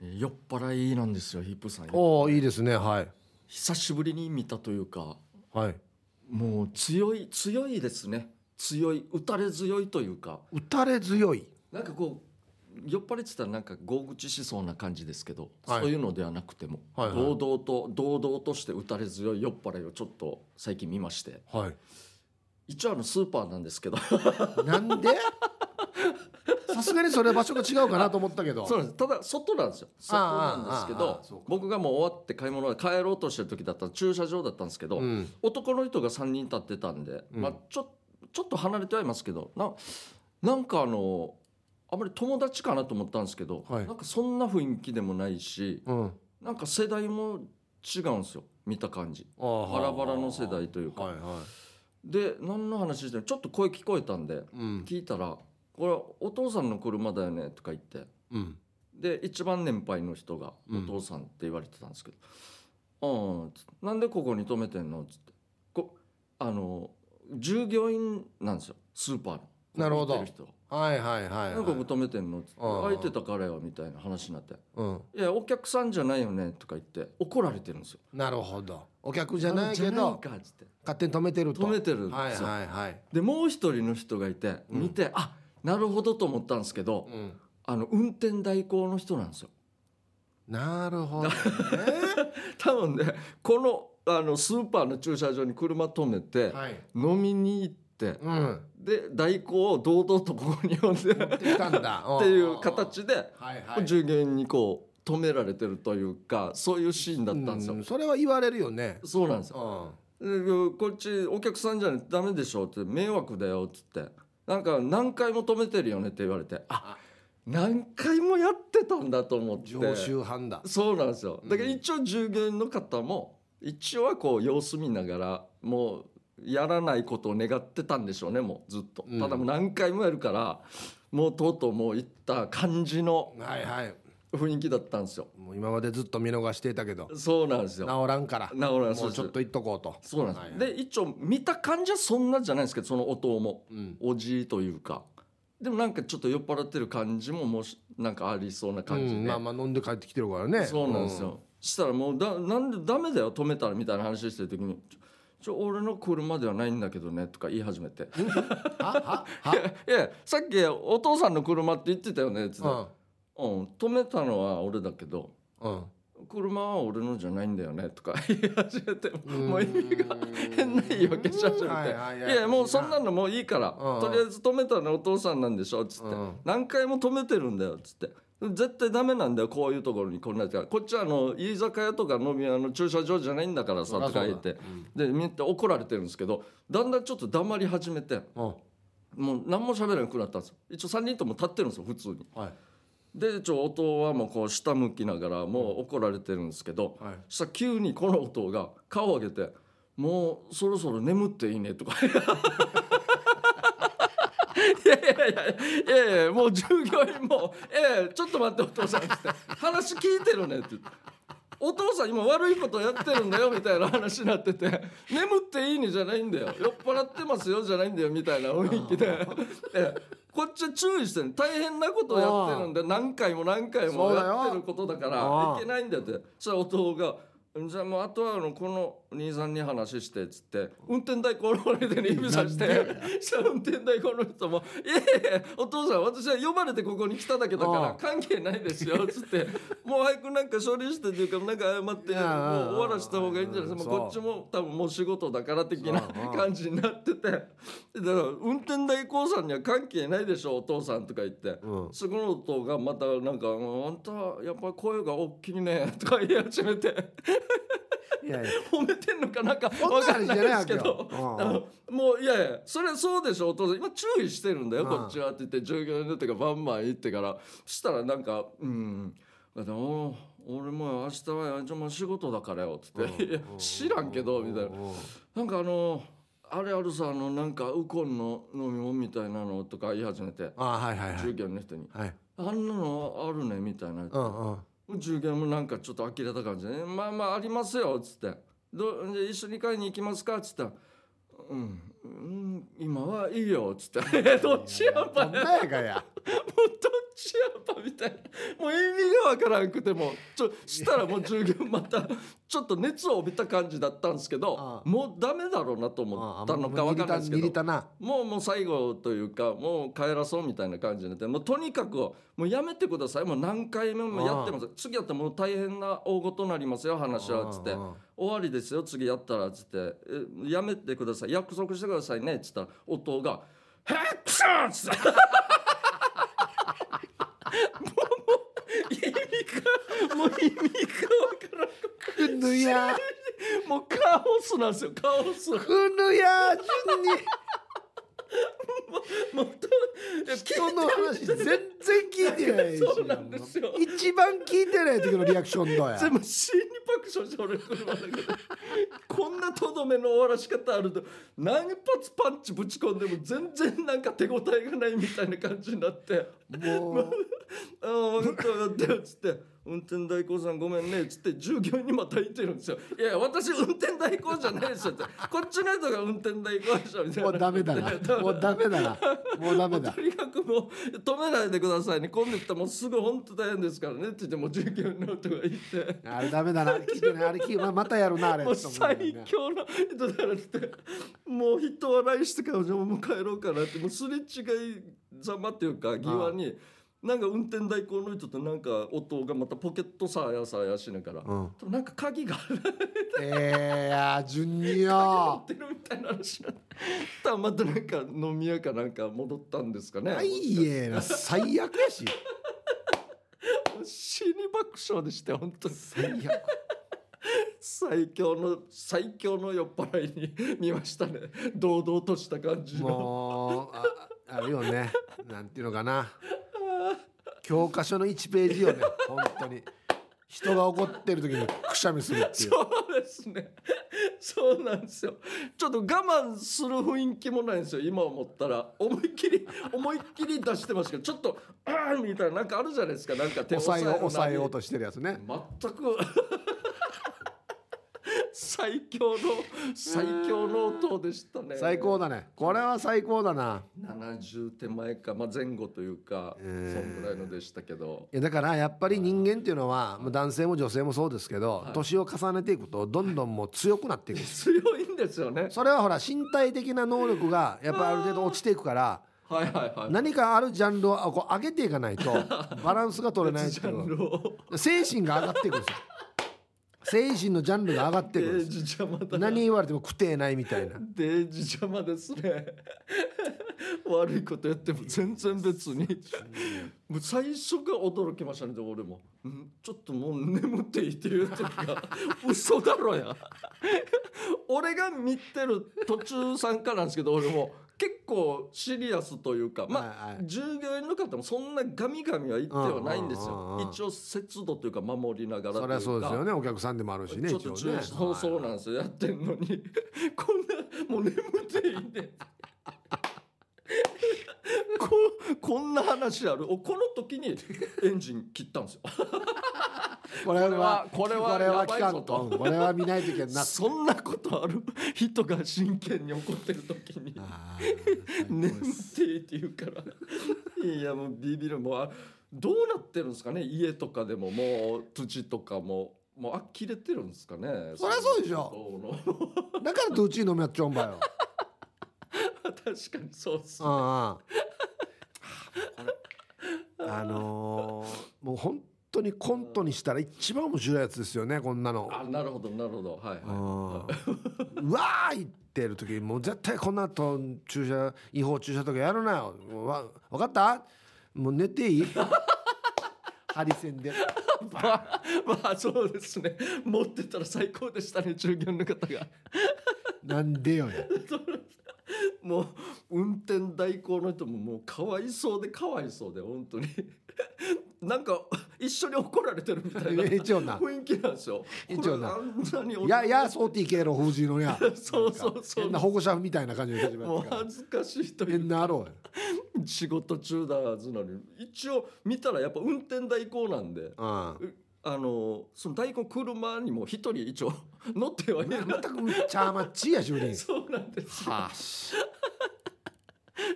酔っ払いなんですよヒップさん。おおいいですねはい。久しぶりに見たというかはい。もう強い強いですね。強い打たれ強いというか。打たれ強い。なんかこう酔っ払いってたらなんか豪口しそうな感じですけど、はい。そういうのではなくても、はいはい。堂々と堂々として打たれ強い酔っ払いをちょっと最近見まして。はい。一応あのスーパーなんですけど。なんで？さすがにそれ場所が違うかなと思ったけど。そうなんです。ただ外なんですよ。外なんですけど僕がもう終わって買い物で帰ろうとしてる時だったら駐車場だったんですけど、うん。男の人が3人立ってたんで、うん。まあ、ちょちょっと離れてはいますけどななんかあのあまり友達かなと思ったんですけど、はい。なんかそんな雰囲気でもないしうん。なんか世代も違うんですよ。見た感じ。ああ。バラバラの世代というか、はいはで何の話してる？ちょっと声聞こえたんで聞いたら「これお父さんの車だよね」とか言って。うん。で一番年配の人が「うん。お父さん」って言われてたんですけど「うん」つって。なんでここに止めてんの?」っつって。こあの従業員なんですよ。スーパーの。なるほど。は。いはいはいなんでここ止めてんの?」って「ああ空いてたからよ」みたいな話になって。うん「いやお客さんじゃないよね」とか言って怒られてるんですよ。なるほど。お客じゃないけど勝手に止めてると。止めてるんはいですよ。はいはい。でもう一人の人がいてうん。見て、あなるほどと思ったんですけど、うん。あの運転代行の人なんですよ。なるほどね。多分ねこのあのスーパーの駐車場に車止めて、はい。飲みに行ってうん。で代行を堂々とここに呼んでってきたんだ。ていう形ではいはい。従業員にこう止められてるというかそういうシーンだったんですよ。うんそれは言われるよね。そうなんですよ。うん。でこっちお客さんじゃダメでしょって迷惑だよっつってなんか何回も止めてるよねって言われてあ。何回もやってたんだと思って。常習犯だ。そうなんですよ。だから一応従業員の方も一応はこう様子見ながらもうやらないことを願ってたんでしょうねもうずっと、うん。ただもう何回もやるからもうとうとうもういった感じのはいはい雰囲気だったんですよ。もう今までずっと見逃していたけど。そうなんですよ。治らんから。治らんもそうちょっと言っとこうと。そうなんです、はいはい。で一応見た感じはそんなじゃないですけどその音もうん。おじいというか。でもなんかちょっと酔っ払ってる感じももしなんかありそうな感じで、うんまあまあ飲んで帰ってきてるからね。そうなんですよ、したらもうだなんでダメだよ止めたらみたいな話してる時に「ちょ俺の車ではないんだけどね」とか言い始めて「うんは？は？は？いやいやさっきお父さんの車って言ってたよね」っつって、うんうん「止めたのは俺だけどうん。車は俺のじゃないんだよね」とか 言い始めてん。もう意味が変な言い訳し始めて「はいやもうそんなのもういいから、うん。とりあえず止めたのお父さんなんでしょ」っつって、うん。何回も止めてるんだよ」っつって。絶対ダメなんだよこういうところにこんなやつがこっちはあの居酒屋とか飲み屋の駐車場じゃないんだからさとか言って。でみんな怒られてるんですけどだんだんちょっと黙り始めて。うん。もう何も喋らなくなったんですよ。一応3人とも立ってるんですよ普通に。はいで一応音はもうこう下向きながらもう怒られてるんですけど、はい。そしたら急にこの音が顔を上げて「もうそろそろ眠っていいね」とか。いやいやいやいやいやもう従業員も「ええちょっと待ってお父さん」って「話聞いてるね」って言って。お父さん今悪いことやってるんだよみたいな話になってて「眠っていいね」じゃないんだよ。酔っ払ってますよじゃないんだよみたいな雰囲気で。えこっちは注意してる大変なことをやってるんで何回も何回もやってることだからいけないんだよって。そしたら弟が「じゃあもうあとはあのこの兄さんに話して」っつって運転代行の人に指さしてしたら運転代行の人も「いやいやお父さん私は呼ばれてここに来ただけだから関係ないですよ」っつって「もう早くなんか処理してっていうかなんか謝ってもう終わらせた方がいいんじゃないですか。こっちも多分もう仕事だから的な感じになっててだから運転代行さんには関係ないでしょお父さんとか言って。うん。そこの音がまたなんか「あんたやっぱ声が大きいね」とか言い始めていやいや。褒めてんのかなんか分かんないですけど。もういやいやそれはそうでしょお父さん今注意してるんだようん。こっちはって言って従業員の人がバンバン言ってから。そしたらなんか「うん。でも俺も明日はじゃあもう仕事だからよ」っつって「いや知らんけど」みたいな。なんかあのあれあるさあのなんかウコンの飲み物みたいなのとか言い始めて。あはいはいはい。従業員の人に。はい「あんなのあるね」みたいな。うんうん従業員もなんかちょっと呆れた感じで、ね「まあまあありますよ」っつって「どじゃあ一緒に買いに行きますか」っつったら「うん、うん、今はいいよ」っつって「どっちやっぱ。どんなやかや。もうどっちやっぱみたいなわからんくてもちょしたらもう従業員またちょっと熱を帯びた感じだったんですけどもうダメだろうなと思ったのかわかんないですけどもうもう最後というかもう帰らそうみたいな感じになってもうとにかくもうやめてください。もう何回目もやってます。次やったらもう大変な大事になりますよ話はつって。終わりですよ次やったらつって。えやめてください。約束してくださいねっつったら音が「へっくそ!」っつって。意味がもう意味がわからん。くぬや。もうカオスなんですよ。カオス。くぬや。順にもうと人の話全然聞いてないし。そうなんですよ。一番聞いてない時のリアクションだや全部死に爆笑して俺車だけでこんなとどめの終わらし方あると何発パンチぶち込んでも全然なんか手応えがないみたいな感じになって。もう「ああ分かった分かったよ」っつって「運転代行さんごめんね」っつって従業員にまた言ってるんですよ「いや私運転代行じゃないですよ」って「こっちの人が運転代行でしょ」みたいな。もうダメだな。もうダメだな。もうダメだ。とにかくもう止めないでくださいね。今度行ったらもうすぐ本当大変ですからねって言ってもう従業員の人がいて。あれダメだな。聞いてない。あれままたやるなあれ。もう最強の人だなって。もう人笑いしてからもう帰ろうかなって。もうすれ違いざまっていうか際になんか運転代行の人となんか音がまたポケットさやさやしながら、うん。なんか鍵がええや順に持よってるみたいな話たらまたなんか飲み屋かなんか戻ったんですかね。はいえな最悪やし。死に爆笑でして本当に。最悪。最強の最強の酔っ払いに見ましたね。堂々とした感じの。もうああるよね。なんていうのかな教科書の1ページよね本当に人が怒ってる時にくしゃみするっていうそうですね。そうなんですよ。ちょっと我慢する雰囲気もないんですよ。今思ったら思いっきり思いっきり出してますけど、ちょっとああみたいななんかあるじゃないですか。なんか手を抑えようる抑えようとしてるやつね全く最強の最強の音でしたね。最高だねこれは最高だな70手前か、まあ、前後というか、えーそんぐらいのでしたけど。いやだからやっぱり人間っていうのはもう男性も女性もそうですけどはい年を重ねていくとどんどんもう強くなっていく強いんですよね。それはほら身体的な能力がやっぱある程度落ちていくから はいはいはい。何かあるジャンルをあこう上げていかないとバランスが取れない。精神が上がっていくんですよ精神のジャンルが上がっていくんデジ邪魔だな。何言われても食てないみたいな。デージ邪魔ですね。悪いことやっても全然別に。もう最初が驚きましたねで俺も、ん？ちょっともう眠っていいっていう時が。嘘だろや。俺が見てる途中参加なんですけど俺も結構シリアスというかまあ、はいはい。従業員の方もそんなガミガミは言ってはないんですよ。一応節度というか守りながらそりゃそうですよねお客さんでもあるしねちょっと一応ね。注意しそうそうなんですよ。やってんのに。こんなもう眠っていいんで。ここんな話ある。おこの時にエンジン切ったんですよ これはこれはこれは聞かんと。うんこれは見ないといけんな。そんなことある？人が真剣に怒ってる時に。あー 眠って言うから。いやもうビビるもうあどうなってるんですかね？家とかでももう土とかも。もう呆れてるんですかね？そりゃそうでしょ。ょだからどっち飲みやっちゃうんばよ。確かにそうっすね。ああのーもう本当にコントにしたら一番面白いやつですよねこんなの。あなるほどなるほど。はいはうん。うわー言ってる時もう絶対こんなと駐車違法駐車とかやるなよ。わ分かった？もう寝ていい？ハリセンで。いまあまあそうですね。持ってたら最高でしたね従業員の方が。なんでよ。や もう運転代行の人ももうかわいそうでかわいそうで本当になんか 一緒に怒られてるみたいな一応な。雰囲気なんですよ。一応な。いやいやそうていけろ藤井のや そうそうそう。変な保護者みたいな感じでもう恥ずかしいという。変なあろう仕事中だはずなのに。一応見たらやっぱ運転代行なんで。あのその代行車にも一人一応 乗ってはいる。全くチャーマッチや主任そうなんですよ。はあし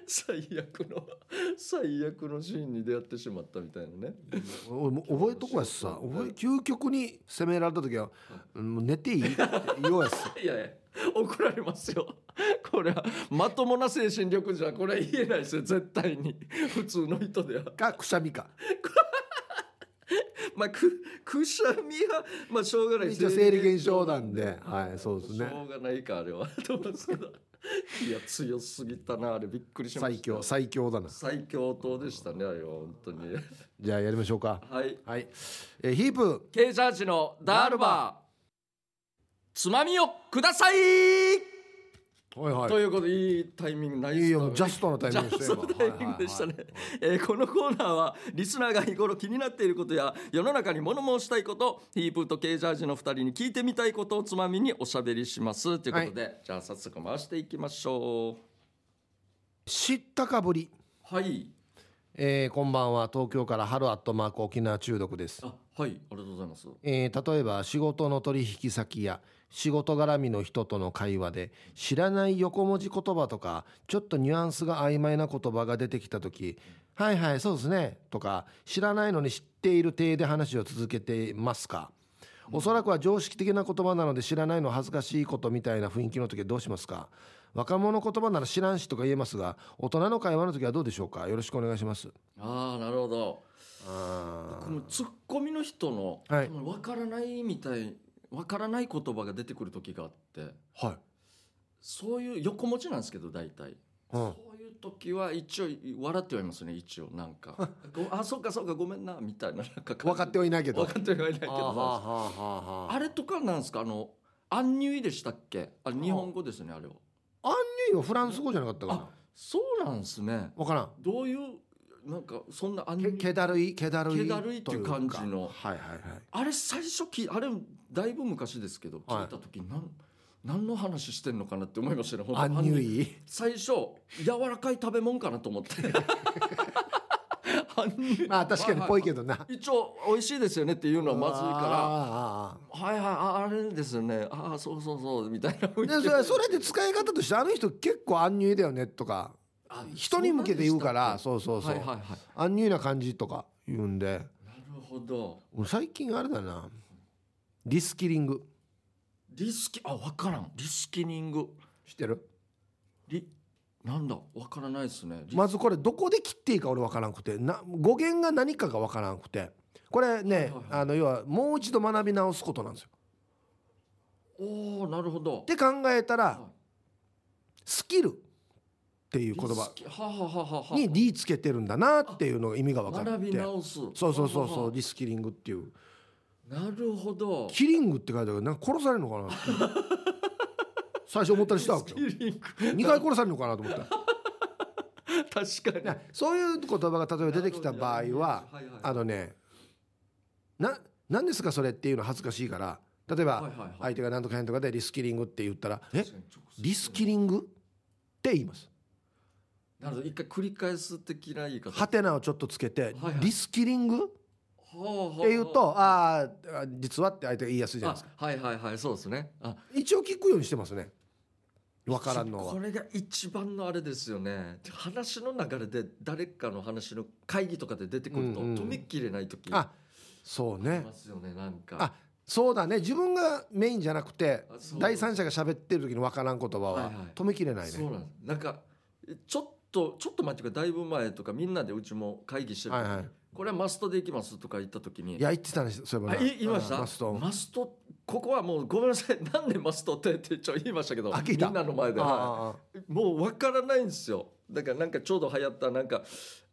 最悪の最悪のシーンに出会ってしまったみたいなね。俺もう覚えとこやしさ。覚え究極に責められた時は「もう寝ていい?」って言おうやす いやいや怒られますよ。これはまともな精神力じゃこれは言えないですよ。絶対に。普通の人では。かくしゃみか まあく くしゃみはまあしょうがない一応生理現象なんで。はいそうですしねょうがないかあれは。と思うんですけど。いや強すぎたなあれ。びっくりしました。最強最強だな。最強党でしたねあれは本当に。じゃあやりましょうか。はい。はい、えーヒープ。ケイジャージのダールバー。つまみをください、はいはい。ということでいいタイミングナイスいいよジャストのタイミングでしたよジャストのタイミングでしたね、えーこのコーナーはリスナーが日頃気になっていることや世の中に物申したいことヒープーとケイジャージの2人に聞いてみたいことをつまみにおしゃべりします。ということで、じゃあ早速回していきましょ知ったかぶり、うはい。えーこんばんは。東京から春アットマーク沖縄中毒です。あはい。ありがとうございます。えー例えば仕事の取引先や仕事絡みの人との会話で知らない横文字言葉とかちょっとニュアンスが曖昧な言葉が出てきた時「はいはいそうですね」とか知らないのに知っている体で話を続けていますか？おそらくは常識的な言葉なので知らないの恥ずかしいことみたいな雰囲気の時はどうしますか？若者言葉なら知らんしとか言えますが大人の会話の時はどうでしょうか？よろしくお願いします。ああなるほど。あこのツッコミの人の、はい。分からないみたい分からない言葉が出てくる時があってはい、そういう横文字なんですけど大体、うん。そういう時は一応笑ってはいますね一応なんか。ごあそうかそうかごめんなみたいななんか分かってはいないけど。分かってはいないけど。はあはあはあはああれとかなんですか？あのアンニュイでしたっけ？あ日本語ですねあれは。アンニュイはフランス語じゃなかったかあそうなんですね。な。わからん。どういうなんかそんなアンニけュイ気だるい、気だるい。気だるいっていう感じの。はいはいはい。あれ最初きあれだいぶ昔ですけどはい。聞いた時なん何の話してんのかなって思いましたね。アンニュイ。最初柔らかい食べ物かなと思って。まあ確かにぽいけどな。一応美味しいですよねっていうのはまずいかあらはいはい。ああれですよね。ああそうそうそう。みたいな。でそれそれで使い方としてあの人結構アンニュイだよねとか。あ人に向けて言うからそそうそうそう、はいはいはい。アンニュイな感じとか言うんで。なるほど。俺最近あれだな。リスキリング。リスキあ分からん。リスキニング。知ってる？リなんだ？分からないですね。リまずこれどこで切っていいか俺分からなくて。な語源が何かが分からなくて。これね、はいはいはい。あの要はもう一度学び直すことなんですよ。おおなるほど。って考えたらはい。スキルっていう言葉。に「リ」つけてるんだなっていうのが意味が分かって。そうそうそうそうリスキリングっていう。なるほどキリングって書いてあるなんか殺されるのかなって。最初思ったりしたわけよ。リスキリング。2回殺されるのかなと思った。確かに。そういう言葉が例えば出てきた場合ははいはいあのねな何ですかそれっていうの恥ずかしいから例えば相手が何とか変とかでリスキリングって言ったら「えリスキリング?」って言います。なるほど。一回繰り返す的な言い方。ハテナをちょっとつけてはいはい「リスキリング?」っはあて言うと「ああ実は」って相手が言いやすいじゃないですか。あはいはいはいそうですね。あ一応聞くようにしてますね。分からんのは。これが一番のあれですよね。話の流れで誰かの話の会議とかで出てくるとうんうん止めきれない時。あそうありねますよねなんか。あそうだね。自分がメインじゃなくてあそう。第三者が喋ってる時に分からん言葉ははいはい。止めきれないね。そうなんです。なんかえちょっとちょっと前っていうかだいぶ前とかみんなでうちも会議してるはいはい。これはマストでいきますとか言った時にいや言ってたねそういえばあな。い言いました？マスト。マストここはもうごめんなさい。なんでマストってってちょ言いましたけどみんなの前で、はああい、もう分からないんですよ。だからなんかちょうど流行ったなんか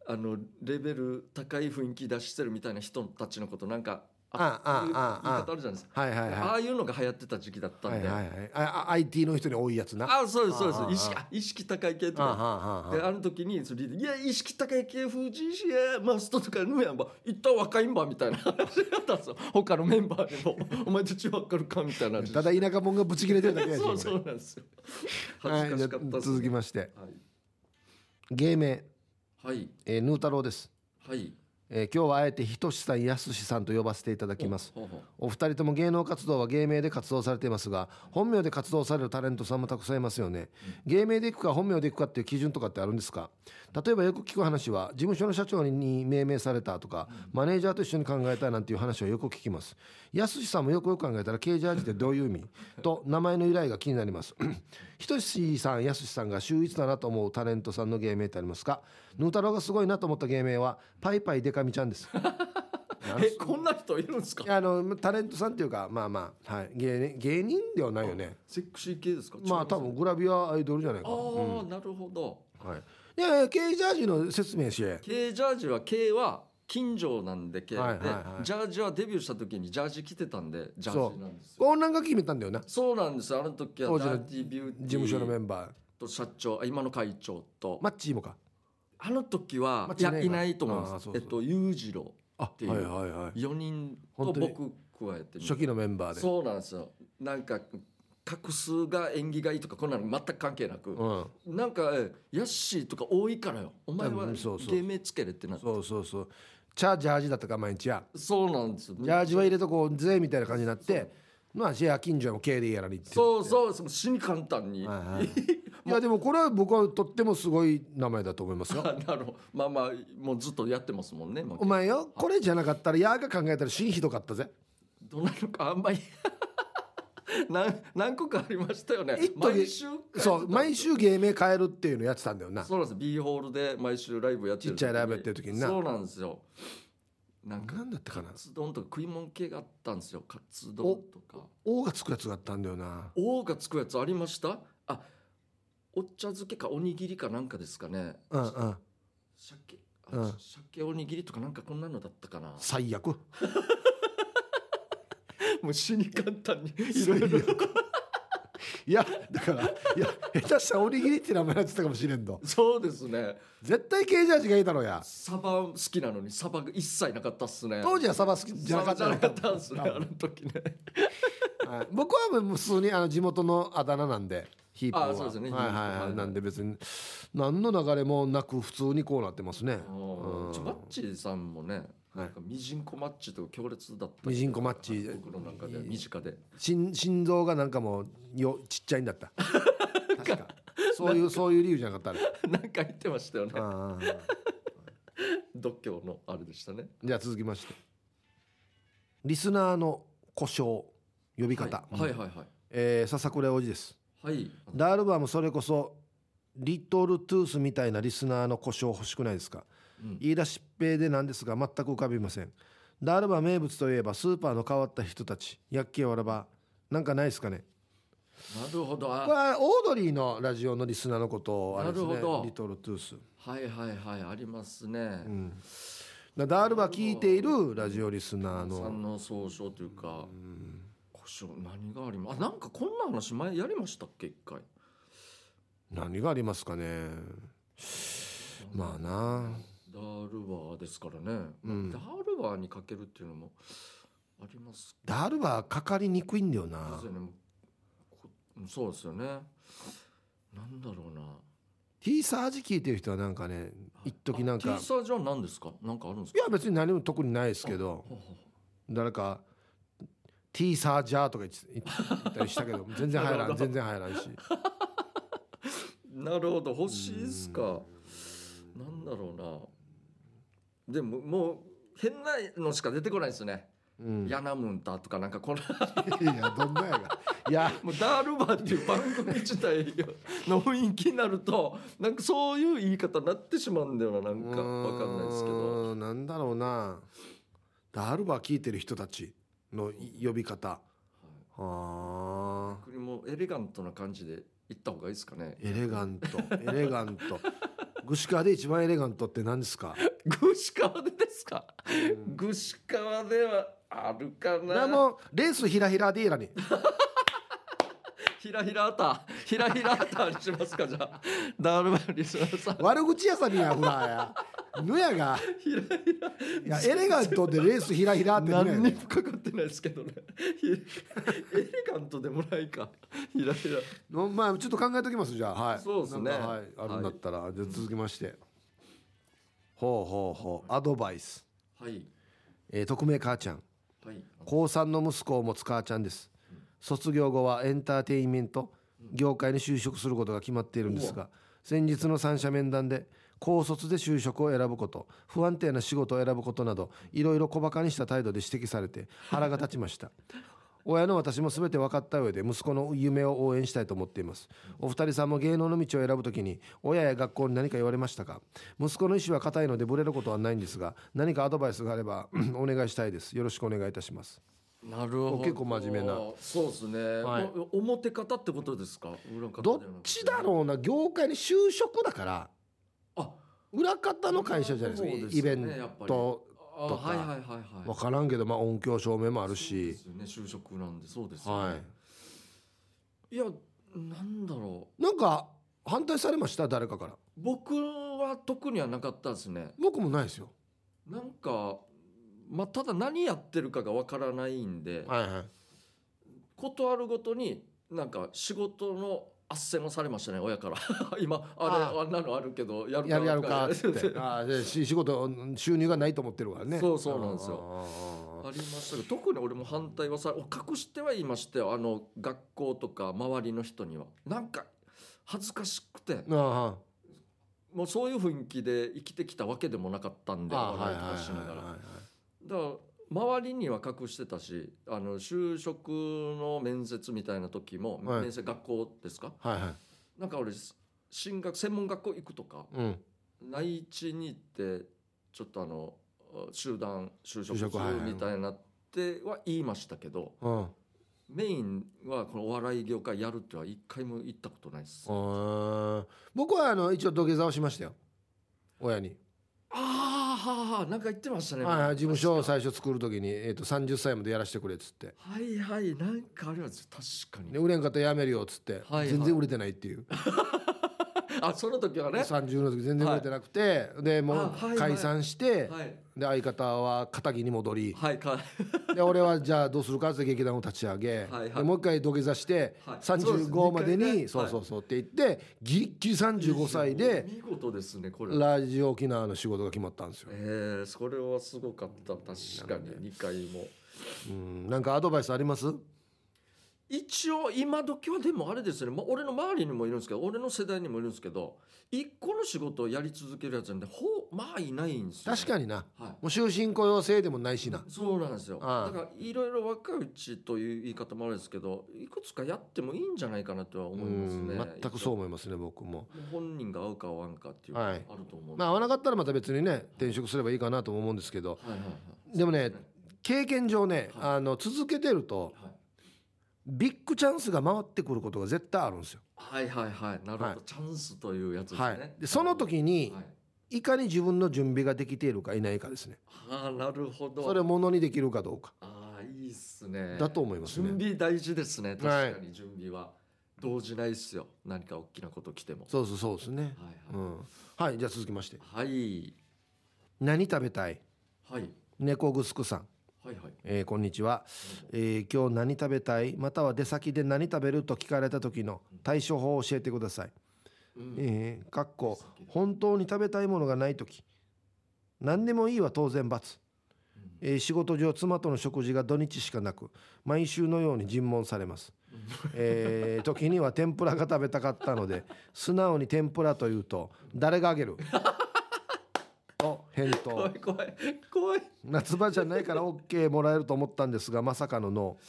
あのレベル高い雰囲気出してるみたいな人たちのことなんかああいう言いああ。方あるじゃないですか。あはいはい。あはあいうのが流行ってた時期だったんで、いはいはい。はいああ IT の人に多いやつなあそうですそうですああ意識あ意識高い系とああかああであの時にそれでいや意識高い系風神師やマストとかぬやんば一旦若いんばみたいな話だったんですよ他のメンバーにもお前たち分かるかみたいな話ただ田舎者がブチ切れてるだけやしそうそうなんですよ恥ずかしかったです、続きましてはい芸名、はいえー、ヌー太郎ですはいえー今日はあえてひとしさんやすしさんと呼ばせていただきます。お二人とも芸能活動は芸名で活動されていますが本名で活動されるタレントさんもたくさんいますよね、芸名でいくか本名でいくかっていう基準とかってあるんですか？例えばよく聞く話は事務所の社長に命名されたとか、マネージャーと一緒に考えたなんていう話をよく聞きます。やすしさんもよくよく考えたらケージャージってどういう意味？と名前の由来が気になりますひとしさんやすしさんが秀逸だなと思うタレントさんの芸名ってありますか？ヌー太郎がすごいなと思った芸名はパイパイデカミちゃんです。えこんな人いるんですか？あのタレントさんっていうかまあまあ、はい、芸芸人ではないよね。セクシー系ですか？まあ多分グラビアアイドルじゃないかああ、なるほど。はい、いやいや K ジャージの説明しえ。K ジャージは K は近所なんでで、はいはいはい。ジャージはデビューした時にジャージ着てたんでジャージなんですよ。こうなんか決めたんだよな。そうなんですよ。あの時は当時のダーティービューティー。事務所のメンバー。と社長あ今の会長と、マッチーもか。あの時はいやいないと思います。そうそうえっと裕次郎あていう。はいはいはい。4人と本当に僕加えて初期のメンバーで。そうなんですよ。なんか画数が縁起がいいとかこんなの全く関係なく、うん。なんかえヤッシーとか多いからよ。お前はうんそうそう。芸名つけれってなそうそうそうチャージャージだったか毎日や。そうなんですよ。ジャージは入れとこうぜみたいな感じになってまあシェア近所も K でやらにってそうそうそう死に簡単に、はいはい。いやでもこれは僕はとってもすごい名前だと思いますよ。あ なるほど。まあまあもうずっとやってますもんね、まあ。お前よこれじゃなかったらヤーが考えたら死にひどかったぜ。どうなるかあんまり 何何個かありましたよね。毎週そう毎週芸名変えるっていうのやってたんだよな。そうなんです B ホールで毎週ライブやってるちっちゃいライブやってる時にな。そうなんですよ。なんかなんだったかな？カツ丼とか食い物系があったんですよ。カツ丼とか「O」がつくやつがあったんだよな「お」がつくやつありました？あお茶漬けかおにぎりかなんかですかね。うんうん。鮭うん。あ鮭おにぎりとかなんかこんなのだったかな。最悪 もう死に簡単に いろいろ。いやだからいや下手したらおにぎりって名前やってたかもしれんとそうですね。絶対ケージャージがいいだろうや。サバ好きなのにサバが一切なかったっすね。当時はサバ好きじゃなかったなかったんですねあの時ね。はい。僕はもう普通にあの地元のあだ名なんでヒープは。あそうですねはいはいはい。なんで別に何の流れもなく普通にこうなってますね。うん。ちょマッチさんもねなんかミジンコマッチとか強烈だったミジンコマッチ。僕の中では身近で。心心臓がなんかもうよちっちゃいんだった。確か。そういうそういう理由じゃなかったあれ なんか言ってましたよね。ああ。独協のあれでしたね。じゃあ続きまして。リスナーの故障呼びはい。方、はいはいはい。えー笹倉おじです。はい。ダールバーもそれこそリトルトゥースみたいなリスナーの故障欲しくないですか、うん。言い出しっぺでなんですが全く浮かびません。ダールバー名物といえばスーパーの変わった人たちやっけわらばなんかないですかね。なるほど。これあはオードリーのラジオのリスナーのことをあれですねなるほど。リトルトゥース、はいはいはいありますね。うん、だダールバー聞いているラジオリスナーのさんの総称というか故障何があります？あなんかこんな話前やりましたっけ？一回。何がありますかね。まあなダールバーですからね、うん。ダールバーにかけるっていうのもあります。ダールバーかかりにくいんだよな。そうですよね。なんだろうな。T サージ聞いてる人はなんかね一時なんか。T サージは何ですか？なんかあるんですか？いや別に何も特にないですけど。誰か T サージャーとか言ったりしたけど 全然入らん。全然入らんし。う なるほど。欲しいっすか。なんだろうなでももう変なのしか出てこないですね、うん。ヤナムンタとかなんかこのいやどんなやが。いや。もうダールバーっていう番組自体の雰囲気になるとなんかそういう言い方になってしまうんだよななんかわかんないですけど。うーんなんだろうな。ダールバー聞いてる人たちの呼び方。はあ逆にもうエレガントな感じで行った方がいいですかね。エレガント。エレガントグシカで一番エレガントって何ですか？具志川でですか？具志川ではあるかでなもレースひらひらでいいらにひらひらあた ひらひらあたにしますかじゃあ。ダールバーリスナーさん。悪口屋さんにやほらやぬやが。ひらひら。いやエレガントでレースひらひらって何にもかかってないですけどね。ひエレガントでもないか。ひらひら。のまあちょっと考えときますじゃあ。はい。そうですね。はいあるんだったら、じゃあ続きまして、ほうほうほう。アドバイス。はい。えー匿名母ちゃん。はい。高3の息子を持つ母ちゃんです卒業後はエンターテインメント業界に就職することが決まっているんですが先日の三者面談で高卒で就職を選ぶこと不安定な仕事を選ぶことなどいろいろ小バカにした態度で指摘されて腹が立ちました。親の私も全て分かった上で息子の夢を応援したいと思っています。お二人さんも芸能の道を選ぶときに親や学校に何か言われましたか？息子の意思は固いのでブレることはないんですが何かアドバイスがあればお願いしたいです。よろしくお願いいたしますなるほど。結構真面目な。そうですね、はい。表方ってことですか？裏方どっちだろうな業界に就職だから。あ。裏方の会社じゃないですかそうですイベンよねやっぱり。トあとかはいはいはいはい。分からんけど、まあ、音響照明もあるそうでしすよね就職なんで。そうですよね、はい。い、やなんだろう。なんか反対されました？誰かから。僕は特にはなかったですね。僕もないですよ。なんかまあただ何やってるかがわからないんで、はいはい。ことあるごとになんか仕事の斡旋をされましたね親から。今あれああ。んなのあるけどやるやるやるかって。あ仕事収入がないと思ってるからね。そうそうなんですよ。あありましたけど特に俺も反対はさ隠しては言いましたよ。あの学校とか周りの人には。なんか恥ずかしくて。もうそういう雰囲気で生きてきたわけでもなかったんで笑いとかしながらはいだから周りには隠してたしあの就職の面接みたいな時も、はい。面接学校ですか？はいはい。なんか俺進学専門学校行くとかうん。内地に行ってちょっとあの集団就職就職はいはい。みたいになっては言いましたけどうん。メインはこのお笑い業界やるっては一回も行ったことないです。ああー。僕はあの一応土下座をしましたよ。親に、ああはあなんか言ってましたね。はいはい、事務所を最初作る時に、えー、と30歳までやらせてくれっつって。はいはい。なんかあります確かに。で売れんかったらやめるよっつって、はいはい。全然売れてないっていう あその時はね。30の時全然売れてなくて、でもうあはいはい。解散して、はい。で相方は片木に戻り。はいか。で俺はじゃあどうするかって劇団を立ち上げ、はいはい。でもう一回土下座して、はい。そうです。35までにね。そうそうそうって言って、ギリッギリ35歳で見事ですねこれ。ラジオ沖縄の仕事が決まったんですよ。えー、それはすごかった。確かに二回も。うん、なんかアドバイスあります？一応今時はでもあれですね、まあ、俺の周りにもいるんですけど俺の世代にもいるんですけど一個の仕事をやり続けるやつなんでほうまあいないんですよ、確かにな。はい。もう終身雇用制でもないしな。そうなんですよ。ああ。だからいろいろ若いうちという言い方もあるんですけどいくつかやってもいいんじゃないかなとは思いますね。うん全くそう思いますね僕も。本人が合うか合わんかっていうのがあはい。ると思うんで、まあ合わなかったらまた別にね転職すればいいかなとも思うんですけど。はいはいはい。でもねそうす経験上ね、はい。あの続けてるとはいビッグチャンスが回ってくることが絶対あるんですよ。はいはいはい。なるほど、はい。チャンスというやつですね、はい、でその時にはい。いかに自分の準備ができているかいないかですね。ああなるほど。それをものにできるかどうか。ああいいっすね。だと思いますね。準備大事ですね。確はい。かに準備は、動じないっすよ。何か大きなこと来ても。そうそうそうですね、はい。うん、はいじゃあ続きまして。はい。何食べたい？はい。猫ぐすくさんはいはい。えーこんにちは、えー今日何食べたい？または出先で何食べると聞かれた時の対処法を教えてください。うん。えーかっこ本当に食べたいものがない時。何でもいいは当然罰、えー仕事上妻との食事が土日しかなく毎週のように尋問されます、えー時には天ぷらが食べたかったので素直に天ぷらと言うと誰があげる？と返答怖い怖い怖い。夏場じゃないから OK もらえると思ったんですがまさかのノー、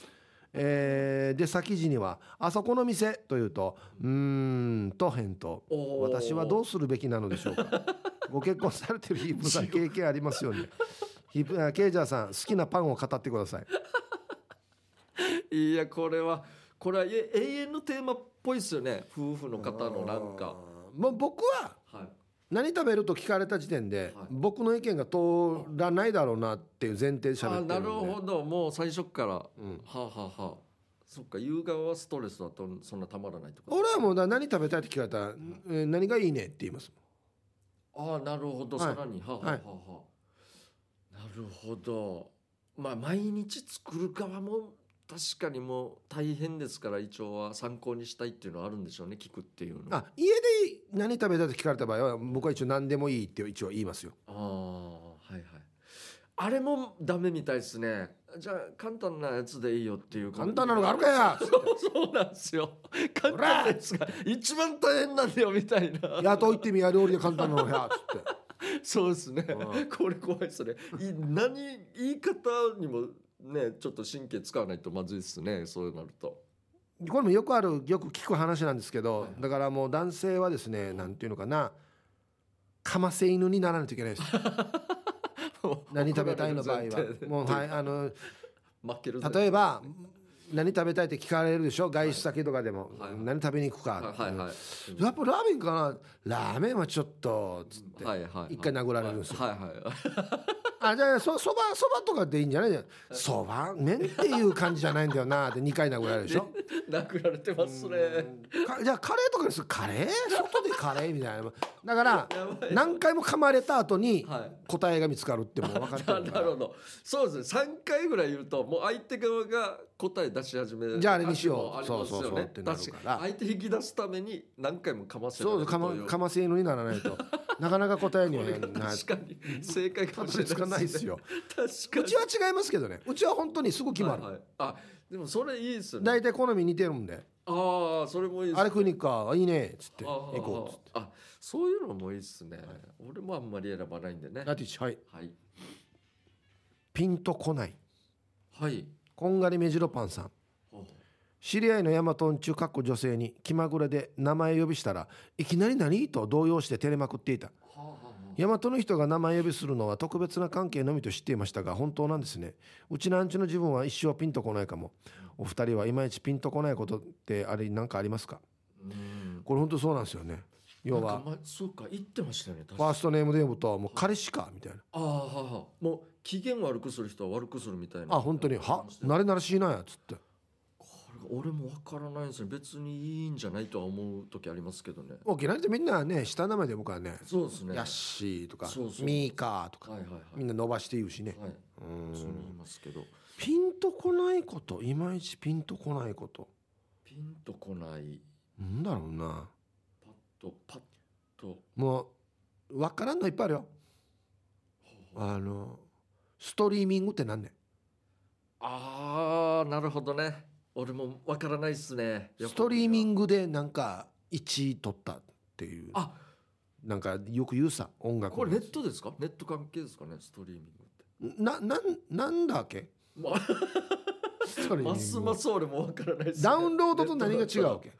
えーで先時には「あそこの店」と言うと「うーん」と返答私はどうするべきなのでしょうか。ご結婚されてるヒープさん経験ありますよね。ヒープあケイジャーさん好きなパンを語ってください。いやこれはこれはえ永遠のテーマっぽいっすよね。夫婦の方のなんか。もう僕ははい何食べると聞かれた時点で、はい。僕の意見が通らないだろうなっていう前提で喋ってるんで。るほど。もう最初っから、はうん。あはあはあ。そっか夕側はストレスだとそんなたまらないと。俺はもうな何食べたいって聞かれたら、えー何がいいねって言いますああなるほど、はい。さらにはあ、はあはあ。はあ、なるほど。まあ毎日作る側も確かにもう大変ですから一応は参考にしたいっていうのはあるんでしょうね聞くっていうのああ家で何食べたいって聞かれた場合は僕は一応何でもいいって一応言いますよ。あーはいはい。あれもダメみたいですね。じゃあ簡単なやつでいいよっていう簡単なのがあるかやそうそうなんですよ。簡単なやつが一番大変なんだよみたいな。雇いってみや料理で簡単なのやつって。そうですね。うん。これ怖いですね。い何言い方にもねちょっと神経使わないとまずいですねそうなると。これもよくあるよく聞く話なんですけど、はいだからもう男性はですねなんていうのかなかませ犬にならないといけないです。何食べたいの場合は。もうはいあの負ける例えば何食べたいって聞かれるでしょ？外出先とかでも、はい何食べに行くか、はいはいやっぱラーメンかな？ラーメンはちょっとつって、はいはい。一回殴られるんですよ。はいはいはいあじゃあそそばそばとかでいいんじゃない？そば麺っていう感じじゃないんだよな。って2回殴られるでしょ？殴られてますねかじゃあカレーとかにする？カレー？外でカレーみたいな。だから何回も噛まれた後にはい。答えが見つかるってもう分かってなるから。るほど。そうですね。3回ぐらい言うともう相手側が答え出し始めるじゃああれにしよう。ね。そうそうそうってなるから。相手引き出すために何回もかませらそうかまかませ犬にならないと。なかなか答えにはな 確かに正解かたもしれないないですよ。確うちは違いますけどね。うちは本当にすぐ決まる。はいはい。あでもそれいいですよね。大体好み似てるんで。ああそれもいいですあれ食いに行くかあいいねっつって行こうっつって。あそういうのもいいですね、俺もあんまり選ばないんでね。ラティッチはい。はいピンとこない。はい。こんがり目白パンさん。知り合いのヤマトン中かっこ女性に気まぐれで名前呼びしたらいきなり何？と動揺して照れまくっていた大和の人が名前呼びするのは特別な関係のみと知っていましたが本当なんですね。うちなんちの自分は一生ピンとこないかも。お二人はいまいちピンとこないことってあれ何かありますか？うん。これ本当そうなんですよね。要はまそうか言ってましたよね確ファーストネームで呼ぶともう彼氏かみたいな。ああはあはあもう機嫌悪くする人は悪くするみたいな。あ本当に。は？こ慣れ慣れしいなやつって。れ俺もわからないんですよ別にいいんじゃないとは思う時ありますけどね。沖縄ってみんなね下の名前で呼ぶからねそうですね。ヤッシーとかそうそう。ミーカーとかはいはいはい。みんな伸ばして言うしね。はい。うん。そう言いますけど。ピンとこないこといまいちピンとこないこと。ピンとこない。なんだろうな。パッとパッと。もう分からんのいっぱいあるよ。あのストリーミングって何ねああなるほどね俺もわからないっすね。ストリーミグングでなんか1位取ったっていう。あ。なんかよく言うさ音楽これネットですか？ネット関係ですかね？ストリーミングって。ななんなんだっけ？まストリーミング。ますます俺もわからないね、ダウンロードと何が違うわけ？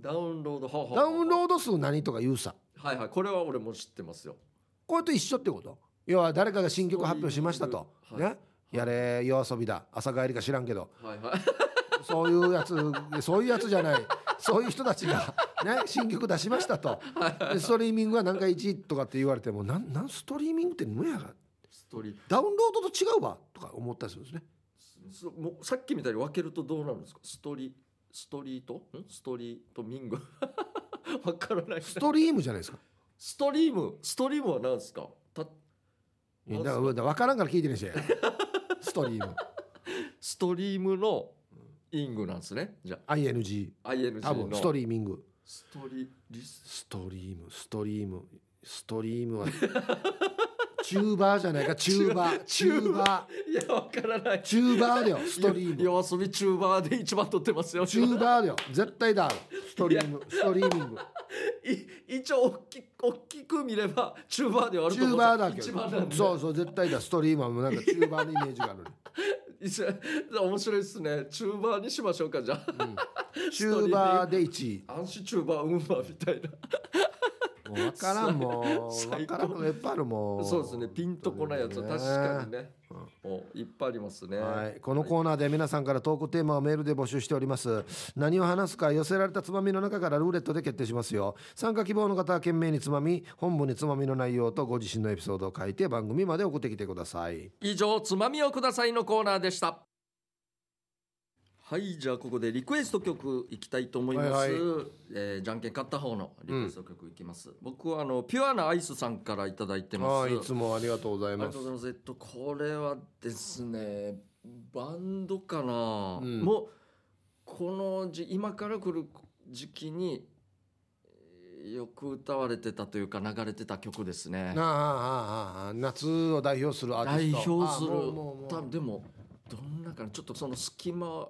ダウンロードはははダウンロード数何とか言うさ。はいはい。これは俺も知ってますよ。これと一緒ってこと？要は誰かが新曲発表しましたと、ストリーミング。はい。ねやれ夜遊びだ。朝帰りか知らんけど。はいはいそういうやつそういうやつじゃない。そういう人たちが、ね、新曲出しましたと。でストリーミングは何回1位とかって言われてもなんなんストリーミングって何やが。ストリダウンロードと違うわとか思ったりするんですね。そもうさっきみたいに分けるとどうなるんですか？ストリストリート？ん？ストリートミング？わからない。ストリームじゃないですか。ストリーム？ストリームは何ですか？ただからだから分からんから聞いてるんですよ。ストリーム。ストリームのイングなんですね。じゃ ING あ ING の。多分ストリーミング。ストリリスストリームストリーム。ストリームは。チューバーじゃないか。チューバー。チューバー。いやわからない。チューバーだよストリーム。夜遊びチューバーで一番取ってますよ。チューバーだよ。絶対だストリームストリーミング。い一応大き大きく見ればチューバーではあるチと思うューバーだけ一番なんで。そうそう絶対だ。ストリームはもうなんかチューバーのイメージがある、面白いですね。チューバーにしましょうかじゃあ、チューバーで1位。アンシチューバーウンバーみたいなもう分からんもう。分からんのがいっぱいあるもう。そうですねピンとこないやつは確かにね、もういっぱいありますね、はい、このコーナーで皆さんからトークテーマをメールで募集しております。何を話すか寄せられたつまみの中からルーレットで決定しますよ。参加希望の方は懸命につまみ本文につまみの内容とご自身のエピソードを書いて番組まで送ってきてください。以上つまみをくださいのコーナーでしたはいじゃあここでリクエスト曲いきたいと思います、はいはい。えーじゃんけん勝った方のリクエスト曲いきます、僕はあのピュアなアイスさんからいただいてます。はいいつもありがとうございありがますとうございます。えっと、これはですね、バンドかな。うん。もう、このじ、今から来る時期に。よく歌われてたというか流れてた曲ですね。ああああああ夏を代表するアー代ティスト。表する。多分でもどんなかな。ちょっとその隙間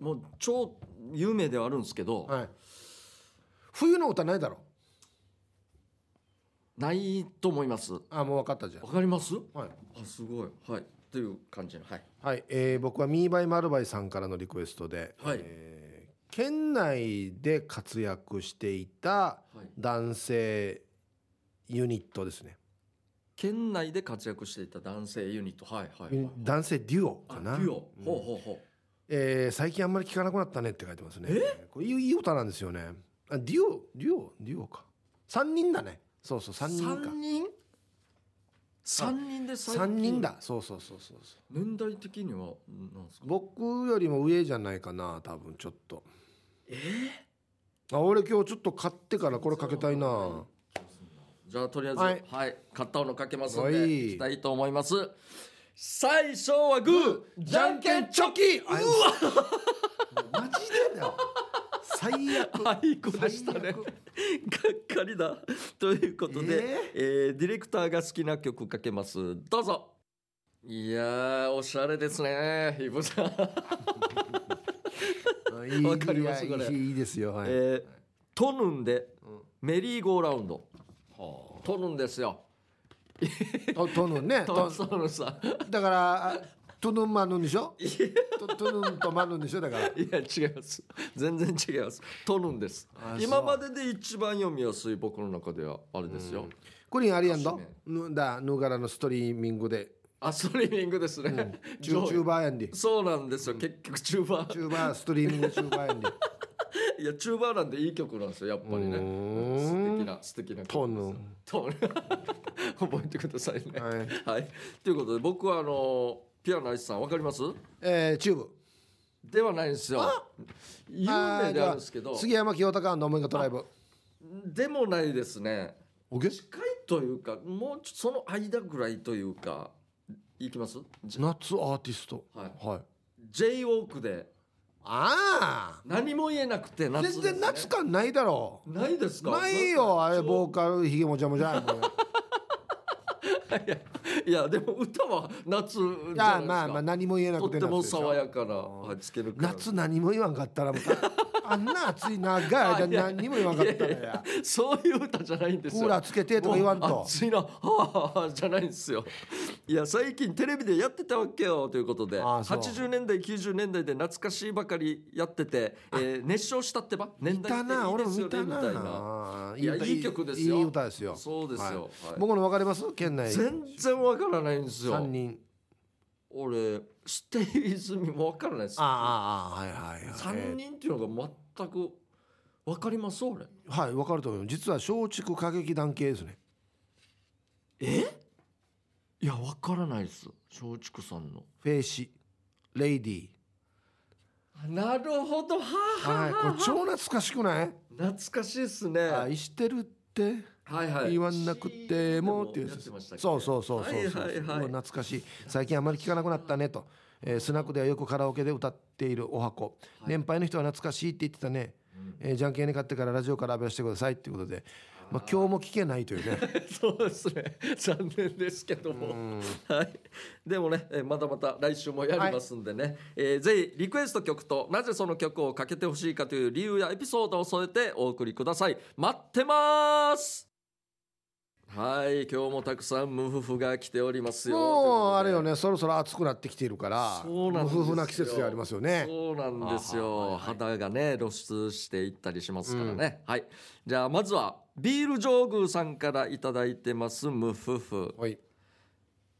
もう超有名ではあるんですけど、はい、冬の歌ないだろ？ないと思います。わあもう分かったじゃん。かります？はい、あすごい。はい。という感じのはい。はい。えー僕はミーバイマルバイさんからのリクエストで、はい。えー県内で活躍していたはい。男性ユニットですね、県内で活躍していた男性ユニット。はいはい、はい、男性デュオあかな？デュオ、うんほうほうほうえー最近あんまり聞かなくなったねって書いてますね。これいいいい歌なんですよね。あデュオデュオデュオか。3人だね。そうそう3人か。三人？三人で最近？3人だ。そうそうそうそうそう。年代的にはなんですか？僕よりも上じゃないかな多分ちょっと。あ俺今日ちょっと買ってからこれかけたいな。じゃあとりあえずははい。い、買ったのかけますのではい。いきたいと思います最初はグーじゃんけんチョキ。うわマジでだよ。最悪。はいこでしたね。がっかりだ。ということで、えー？ディレクターが好きな曲かけます。どうぞ。いやーおしゃれですねイブさん、わかりますこれ。いいですよ。はい、えートヌンでうん。メリーゴーラウンド。トヌンですよととぬんね。とトヌンさ。んだからあトヌンマヌンでしょ？とトヌンとマヌンでしょ？だから。いや違います。全然違います。トヌンです今までで一番読みやすい僕の中ではあれですよ、これありやんど歌詞ぬだぬがらのストリーミングで。あストリーミングですね、チュチューバーやんで。そうなんですよ、結局チューバー。チューバーストリーミングチューバーやんでいやチューバーなんでいい曲なんですよやっぱりね。素ん。敵な素敵な曲トヌン。トヌン。覚えてくださいね。はい。はい。ということで僕はあのピアノアイスさんわかります？えー、チューブ。ではないんですよ。有名であるんですけど。杉山清隆の思いがトライブ。でもないですね。オッケー近いというかもうその間ぐらいというかいきます？じ夏アーティスト。はい。はい。J ウォークであ何も言えなくてあ夏です、ね、全然夏感ないだろないですか？ないよあれボーーカルひげもじゃもじゃいやでも歌は夏じゃいないですか。やまあまあ何も言えなくてとっても爽やかなはいつける夏何も言わんかったら あんな暑い長い間何も言わんかったら。いやそういう歌じゃないんですよ。クーラーつけてとか言わんと。暑いなはあはあじゃないんですよ。いや最近テレビでやってたわけよということで。あそう。80年代90年代で懐かしいばかりやってて、えー熱唱したってば？年代っていないですよねみたな。いやいい曲ですよ。いい歌ですよ。そうですよ、はい。はい。僕の分かります？県内全然わからないんですよ。三人。俺ステイズミもわからないです。ああはいはいはい。3人っていうのが全くわかります俺。はい分かると思う。実は松竹歌劇団系ですね。え？いやわからないです。松竹さんの。フェイシレイディなるほど。はあはいこれ超懐かしくない？懐かしいですね。愛してるって？はいはい。言わなくてもっていうそうそうそうそうそう、はいはい懐かしい。最近あまり聞かなくなったねと、えースナックではよくカラオケで歌っているお箱、年配の人は懐かしいって言ってたね、えーじゃんけんに買ってからラジオから浴びしてくださいっていうことで、まあ、今日も聞けないというね。そうですね。残念ですけども。はい。でもねえーまだまた来週もやりますんでね、えーぜひリクエスト曲となぜその曲をかけてほしいかという理由やエピソードを添えてお送りください。待ってますはい今日もたくさんムフフが来ておりますよ。もうあれよねねそろそろ暑くなってきているからそうな季節でありますよね。そうなんですよ。肌がね露出していったりしますからね、はい。じゃあまずはビール上宮さんからいただいてますムフフ。はい。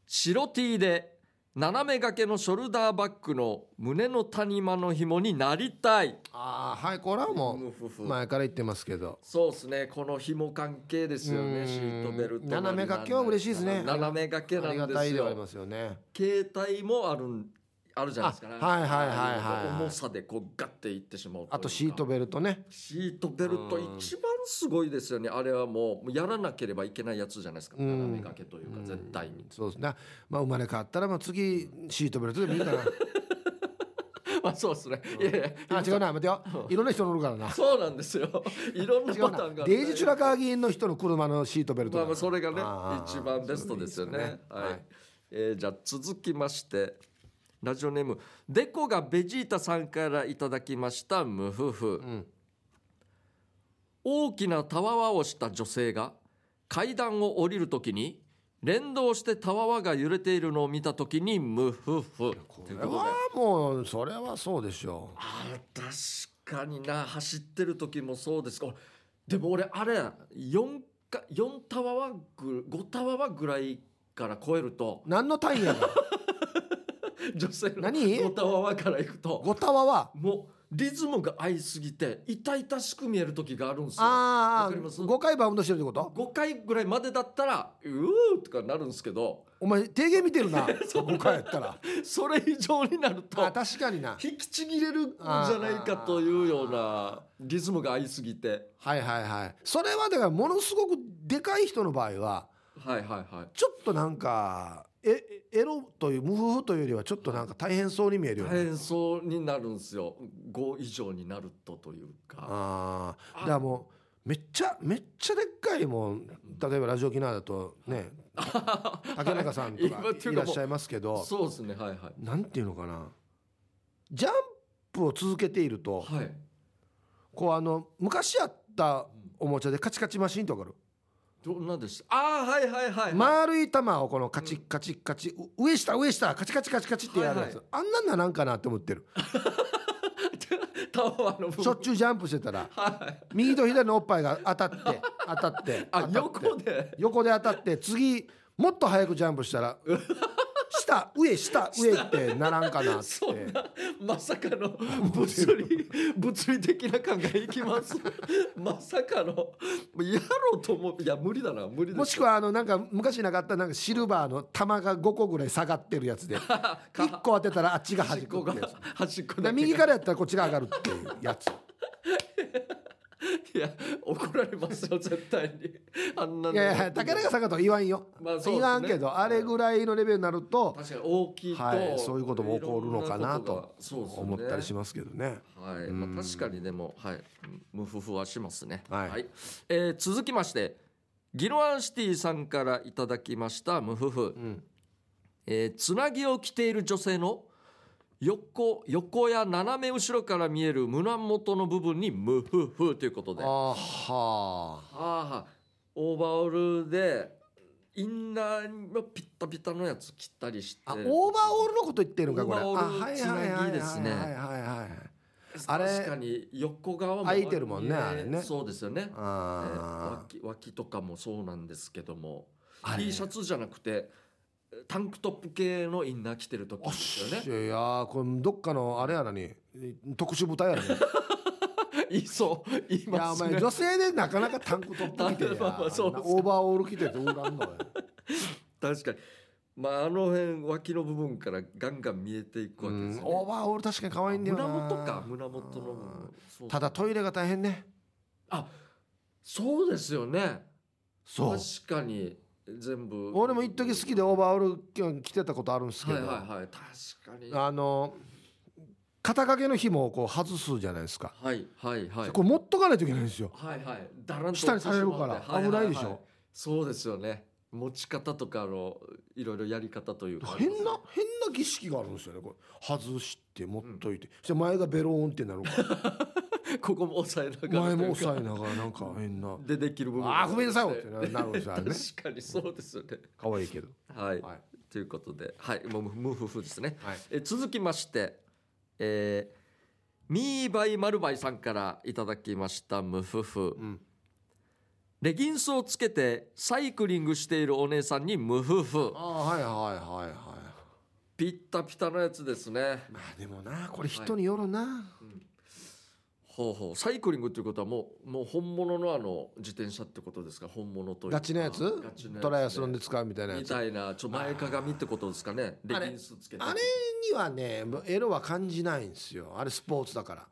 白 T で斜め掛けのショルダーバッグの胸の谷間の紐になりたい。ああはいこれはもう前から言ってますけど。そうですね。この紐関係ですようん。ねシートベルト斜め掛けは嬉しいですね。斜め掛けありがなんですよ。たいではありますよね。携帯もあるんあるじゃないですか、はいはいはいはい。重さでこうガッていってしまうあとシートベルトね。シートベルトうん一番すごいですよね。あれはもうやらなければいけないやつじゃないですか。うん。斜め掛けというか絶対に。そうですね。まあ生まれ変わったらまあ次シートベルトでもいいかな まあそうですね、いやいやあ違うな。待てよ。いろんな人乗るからな。そうなんですよ。いろんなパターンがあるデイジ・チュラカー議員の人の車のシートベルトまあそれがね一番ベストですよね。はい。えーじゃあ続きましてラジオネームデコがベジータさんからいただきましたムフフ、ん。大きなたわわをした女性が階段を降りるときに連動してたわわが揺れているのを見たときにムフフ。これはもうそれはそうでしょあー確かにな走ってる時もそうです。おでも俺あれ4か4タワーぐ5タワーぐらいから超えると。う何の単位やが 女性の何？5タワーから行くと。ゴタワは？もうリズムが合いすぎて痛々しく見える時があるんですよ。ああわかります？5回バウンドしてるってこと？5回ぐらいまでだったらうーとかなるんですけど。お前提言見てるな。5回やったら。それ以上になるとあ確かにな。引きちぎれるんじゃないかというようなリズムが合いすぎて。はいはいはい。それはだからものすごくでかい人の場合ははいはいはい。ちょっとなんかえエロという無夫婦というよりはちょっとなんか大変そうに見えるよね。大変そうになるんですよ。5以上になるとというか。ああだからもうめっちゃめっちゃでっかいもん。例えばラジオ沖縄だとね 竹中さんとかい。らっしゃいますけど。そうですね。はいはい。なんていうのかな。ジャンプを続けているとはい。こうあの昔あったおもちゃでカチカチマシンってわかるどんなでした？ああはいはいはい、はい。丸い球をこのカチカチカチう上下上下カチカチカチカチってやるやつ、はいあんなんななんかなって思ってる。タワーのしょっちゅうジャンプしてたら。はい。右と左のおっぱいが当たって 当たってあ横で？横で当たって次もっと早くジャンプしたら 下上下上ってならんかなって。そんなまさかの 物理物理的な考えいきます。まさかのやろうと思う。いや無理だな無理ですもしくはあのなんか昔なかったなんかシルバーの玉が5個ぐらい下がってるやつで。1個当てたらあっちが端っこが端っこ右からやったらこっちが上がるっていうやつ いや怒られますよ 絶対にあんないのやいや竹中さんがとは言わんよ、まあそうですね言わんけどあれぐらいのレベルになると、確かに大きいと、はい、そういうことも起こるのかなとがとそうですよね思ったりしますけどね。はい、まあ、確かにでも、はい、無夫婦はしますね。はいえー続きまして。ギロアンシティさんからいただきました無夫婦。んえーつなぎを着ている女性の。横、横や斜め後ろから見える胸元の部分に無夫婦ということで。あはーはあ、オーバーオールで。インナーのピッタピタのやつ切ったりして。あ。あオーバーオールのこと言ってるのかこれ。あオーバーオールはいはいはいはいつなぎですねはいはいはい。あれ確かに横側も空いてるもんねあれねそうですよね。えーあ脇脇とかもそうなんですけども T シャツじゃなくてタンクトップ系のインナー着てる時あ。ですよねいやこれどっかのあれやらに特殊部隊やらに。いそう言いますねお前女性でなかなかタンクトップ着てや まあまあそうですオーバーオール着てっておらんのよ。確かにまああの辺脇の部分からガンガン見えていくわけですよねオーバーオール確かに可愛いんだよな。胸元か？胸元のただトイレが大変ね。あそうですよねそう。確かに全部。俺も一時好きでオーバーオール着てたことあるんですけど、はいはいはい。確かに。あの肩掛けの紐をこう外すじゃないですか、はいはいはい。これ持っとかないといけないんですよ。はいはい。だらんと下にされるから。危ないでしょはははそうですよね持ち方とかのいろいろやり方というか。変な変な儀式があるんですよねこれ。外して持っといて、そして前がベローンってなる。か ここも押さえならがら前も押さえながらなんか変な。でできる部分あーごめんなさいよって。ななるんですよね。確かにそうですよね。可愛いけど。はい、はい。ということで。はい。もう無夫婦ですね、はい。え続きまして。えーミーバイマルバイさんからいただきました無夫婦、んレギンスをつけてサイクリングしているお姉さんに無夫婦ああはいはいはいはい。ピッタピタのやつですね。まあでもなこれ人によるな、ほうほう。サイクリングっていうことはもうもう本物のあの自転車ってことですか？本物というか。ガチのやつ？ガチのやつトライアスロンで使うみたいなやつ？みたいなちょ前かがみってことですかね？レギンスつけて。あれにはねエロは感じないんですよ。あれスポーツだから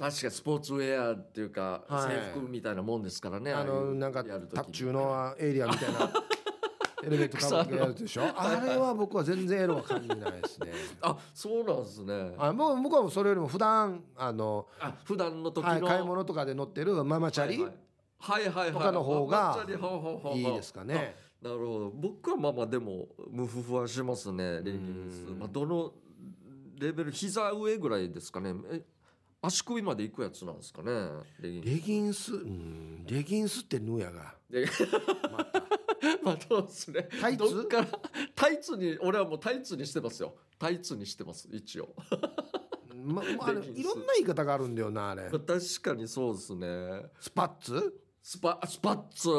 確かにスポーツウェアっていうか、はい。制服みたいなもんですからねあのなんかタッチューのエイリアンみたいな エレメントかぶってやるでしょ？あれは僕は全然エロは感じないですね。あそうなんですね。あもう僕はそれよりも普段あの、あ普段の時の、はい、買い物とかで乗ってるママチャリ、はいはい。はいはいとかの方がいいですかね。なるほど。僕はまあまあでも無夫婦はしますねレギンス。うん。まあどのレベル膝上ぐらいですかね。え足首まで行くやつなんですかねレギンス。レギンス？うん。レギンスってヌやが。で また。まあそうですね。タイツ？からタイツに俺はもうタイツにしてますよ。タイツにしてます一応。ままあれレギンス。いろんな言い方があるんだよなあれ。確かにそうですね。スパッツ？スパスパッツ。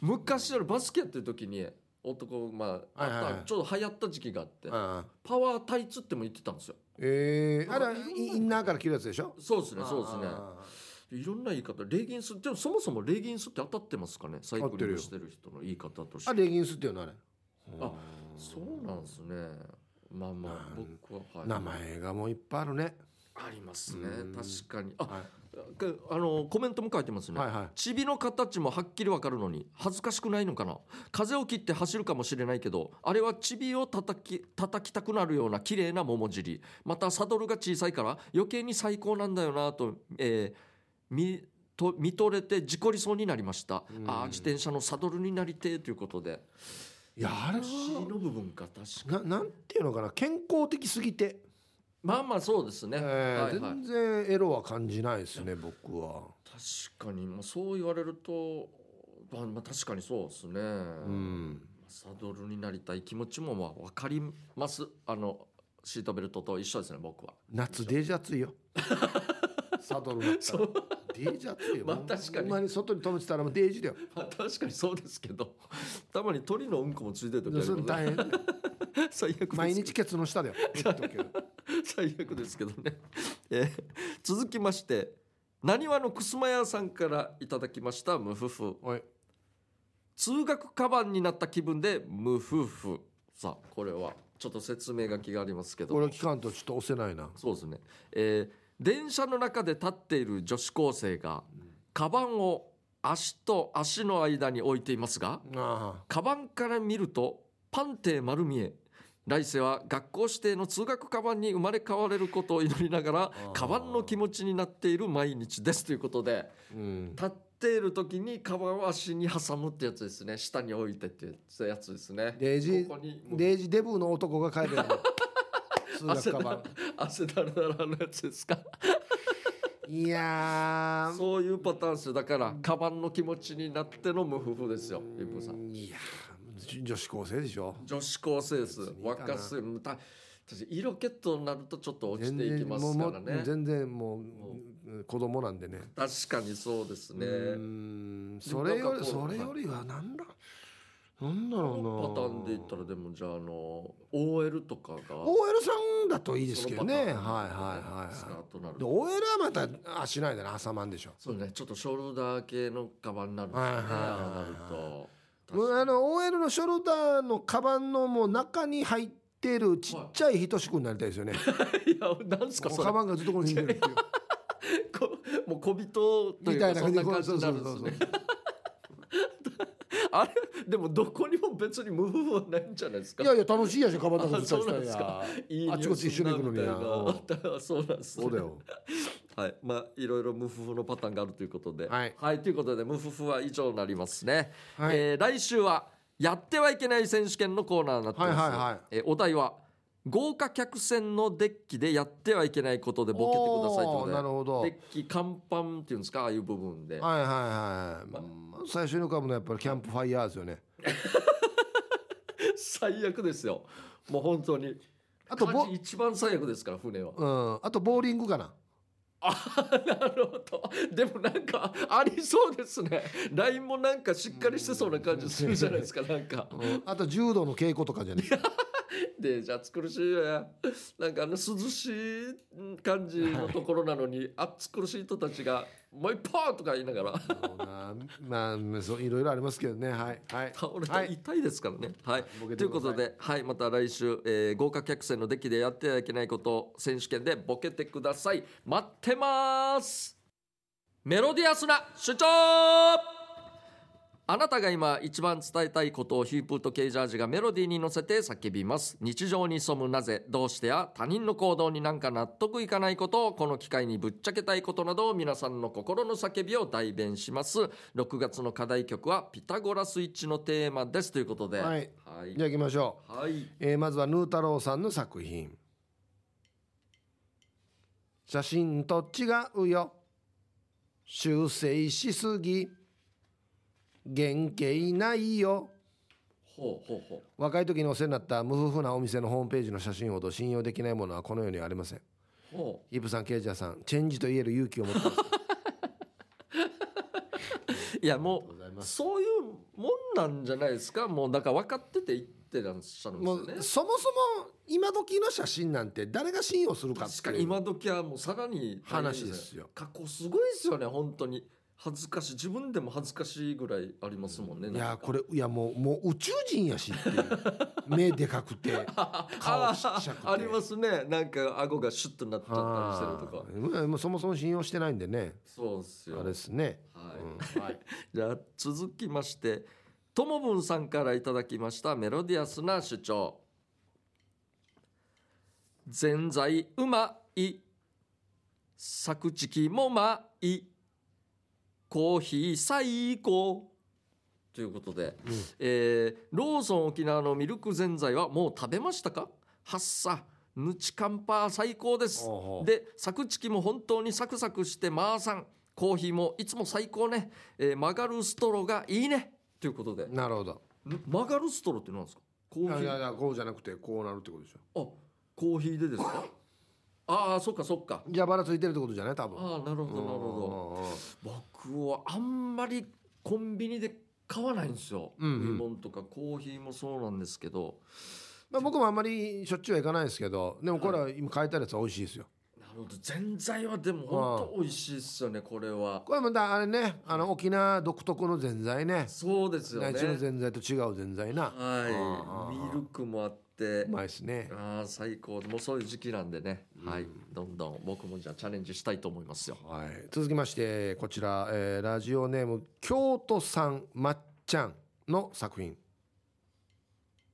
昔よりバスケやってる時に男まあ,、はいはいはちょうど流行った時期があってああパワータイツっても言ってたんですよえー、あれはイインナーから着るやつでしょ？そうですねそうですね。あいろんな言い方。レギンスでもそもそもレギンスって当たってますかね？サイクリングしてる人の言い方として。あレギンスっていうのあれ。あそうなんですね。まあまあ僕は、はい、名前がもういっぱいあるね。ありますね。うん。確かに。あ、はい。かあのコメントも書いてますね、はいはい。チビの形もはっきりわかるのに恥ずかしくないのかな？風を切って走るかもしれないけどあれはチビを叩き叩きたくなるような綺麗な桃尻。またサドルが小さいから余計に最高なんだよなと、えー見と見とれて事故りそうになりました、うん。あー自転車のサドルになりてえということで。いやあれ足はの部分か確かななんていうのかな？健康的すぎて、まあまあそうですね、えーはいはい。全然エロは感じないですね僕は。確かに、まあ、そう言われると、まあ、まあ確かにそうですね、うん。サドルになりたい気持ちもまあ分かります。あのシートベルトと一緒ですね僕は。夏デージ暑いよ。サドルだったら。デージ暑いよ。まあ確かに。に外に止めてたらもうデージだよ。まあ確かにそうですけど。たまに鳥のうんこもついてる時ありそれますね大変 最悪です毎日ケツの下だよ。最悪ですけどね、えー続きましてなにわのくすま屋さんからいただきました無夫婦通学カバンになった気分で無夫婦さあこれはちょっと説明書きがありますけど。これ聞かんとちょっと押せないな。そうですね、えー電車の中で立っている女子高生がカバンを足と足の間に置いていますがあカバンから見るとパンテ丸見え来世は学校指定の通学カバンに生まれ変われることを祈りながらー。カバンの気持ちになっている毎日ですということであうん。立っている時にカバンを足に挟むってやつですね。下に置いてってやつですね。デージージデブの男が帰るよ 通学カバン。汗だらだらのやつですか？いやー。そういうパターンですよ。だからカバンの気持ちになっての無夫婦ですよ一夫さんいやー女子高生でしょ？女子高生です。若すぎた私色気となるとちょっと落ちていきますからね。全然もう子供なんでね。確かにそうですね。うーん。それよりそれよりはなんだ？なんだろうな。パターンで言ったらでもじゃああの OL とかが OL さんだといいですけどね。はいはいはいスカはートなるいで OL はまた足ないでな挟まんでしょ。そうね。ちょっとショルダー系のカバンになるんですよね。はいはいはいはい。ああなるとあの OL のショルダーのカバンのもう中に入ってるちっちゃいひとしくになりたいですよね。いやなんすかそれ。カバンがずっとここに出るっていう。こもう小人といみたいなうかそんな感感じじになるんですね。あれでもどこにも別に無夫婦はないんじゃないですか。いやいや楽しいやしカバンの中あずっとそうなんですか。や。いいあっちこっち一緒に行くのみたいな。そうなんですね。そうだよ。はい、まあいろいろ無夫婦のパターンがあるということで、はいということで無夫婦は以上になりますね。はいえー来週はやってはいけない選手権のコーナーになってます。はいはいはいえーお題は豪華客船のデッキでやってはいけないことでボケてくださいというこおーなるとほど。で。デッキ甲板っていうんですか？ああいう部分で。はいはいはい。まあ最初に浮かぶのはやっぱりキャンプファイヤーですよね。最悪ですよ。もう本当に。あとボ火事一番最悪ですから船は。うんあとボーリングかな。あなるほど。でもなんかありそうですね。ラインもなんかしっかりしてそうな感じするじゃないですかなんか。うんあと柔道の稽古とかじゃね。でじゃあ暑苦しいよやなんかあの涼しい感じのところなのに暑苦しい人たちが「もう一本!」とか言いながらまあそういろいろありますけどねはいはい。倒れはいて痛いですからね。はい、ボケということで、はい、また来週、えー豪華客船のデッキでやってはいけないことを選手権でボケてください待ってますメロディアスな主張あなたが今一番伝えたいことをヒープーとケイジャージがメロディーに乗せて叫びます。日常に潜むなぜどうしてや他人の行動になんか納得いかないことをこの機会にぶっちゃけたいことなど皆さんの心の叫びを代弁します。6月の課題曲はピタゴラスイッチのテーマですということで。はい。はい。じゃあ行きましょう、はい。えーまずはヌー太郎さんの作品。写真と違うよ。修正しすぎ原型ないよ。ほうほうほ若い時にお世話になった無夫婦なお店のホームページの写真ほど信用できないものはこの世にはありません。う。ほイブさんケイジャーさんチェンジと言える勇気を持ってます。う いやもうそういうもんなんじゃないですか？もうだから分かってて言ってらっしゃるんですもよね。うそもそも今時の写真なんて誰が信用するかって確かに今時はもうさらに話ですよ。過去すごいですよね本当に恥ずかしい。自分でも恥ずかしいぐらいありますもんねいなんか。やこれいやもうもう宇宙人やしっていう。目でかくて顔ちっちゃくて。ありますね。なんか顎がシュッとなっちゃったりしてるとか。はい。もうそもそも信用してないんでね。そうですよ。あれですね、はい。うん。はい、じゃあ続きましてともぶんさんからいただきましたメロディアスな主張ぜんざいうまい作チキもまいコーヒー最高。ということで、えーローソン沖縄のミルクぜんざいはもう食べましたか？はっさぬちカンパー最高です。でサクチキも本当にサクサクしてマーさん。コーヒーもいつも最高ね、えー曲がるストローがいいね。ということで。んなるほど。曲がるストローって何ですか？コーヒー。いやいやこうじゃなくてこうなるってことでしょ。あコーヒーでですか？ああそっかそっか。じゃあバラついてるってことじゃない？多分。ああなるほどなるほど。僕はあんまりコンビニで買わないんですよ、うんうん。レモンとかコーヒーもそうなんですけど。まあ、僕もあんまりしょっちゅうは行かないですけどでもこれは今書いてあるやつは美味しいですよ。なるほど。ぜんざいはでも本当美味しいですよねこれは。これまたあれねあの沖縄独特のぜんざいね。そうですよね。内地のぜんざいと違うぜんざいな。はい。ミルクもあってうまいですね。ああ最高。もうそういう時期なんでね、はい。どんどん僕もじゃあチャレンジしたいと思いますよ。はい、続きましてこちら、えーラジオネーム京都さんまっちゃんの作品